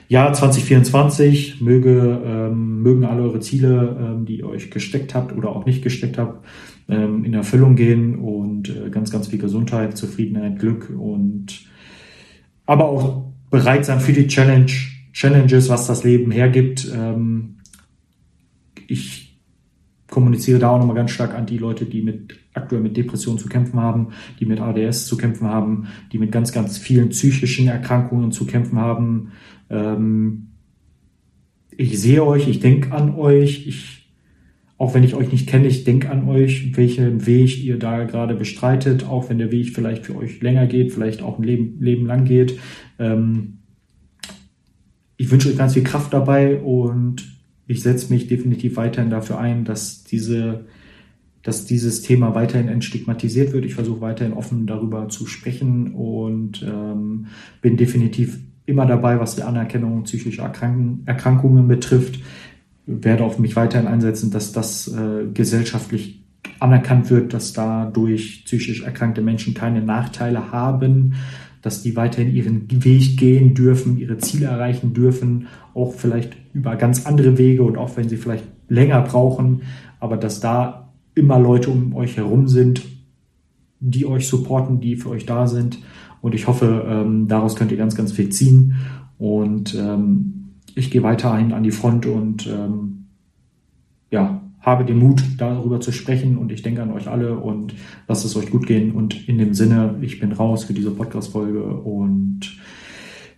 Jahr 2024. Möge, ähm, mögen alle eure Ziele, ähm, die ihr euch gesteckt habt oder auch nicht gesteckt habt, ähm, in Erfüllung gehen und äh, ganz, ganz viel Gesundheit, Zufriedenheit, Glück und aber auch bereit sein für die Challenge, Challenges, was das Leben hergibt. Ähm, ich kommuniziere da auch nochmal ganz stark an die Leute, die mit aktuell mit Depressionen zu kämpfen haben, die mit ADS zu kämpfen haben, die mit ganz, ganz vielen psychischen Erkrankungen zu kämpfen haben. Ähm, ich sehe euch, ich denke an euch, ich, auch wenn ich euch nicht kenne, ich denke an euch, welchen Weg ihr da gerade bestreitet, auch wenn der Weg vielleicht für euch länger geht, vielleicht auch ein Leben, Leben lang geht. Ähm, ich wünsche euch ganz viel Kraft dabei und ich setze mich definitiv weiterhin dafür ein, dass diese, dass dieses Thema weiterhin entstigmatisiert wird. Ich versuche weiterhin offen darüber zu sprechen und ähm, bin definitiv immer dabei, was die Anerkennung psychischer Erkrank Erkrankungen betrifft. Werde auf mich weiterhin einsetzen, dass das äh, gesellschaftlich anerkannt wird, dass dadurch psychisch erkrankte Menschen keine Nachteile haben, dass die weiterhin ihren Weg gehen dürfen, ihre Ziele erreichen dürfen, auch vielleicht über ganz andere Wege und auch wenn sie vielleicht länger brauchen, aber dass da immer Leute um euch herum sind, die euch supporten, die für euch da sind. Und ich hoffe, ähm, daraus könnt ihr ganz, ganz viel ziehen. Und ähm, ich gehe weiterhin an die Front und ähm, ja, habe den Mut, darüber zu sprechen und ich denke an euch alle und lasst es euch gut gehen. Und in dem Sinne, ich bin raus für diese Podcast-Folge und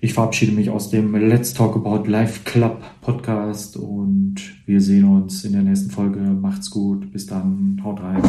ich verabschiede mich aus dem Let's Talk About Life Club Podcast und wir sehen uns in der nächsten Folge. Macht's gut. Bis dann. Haut rein.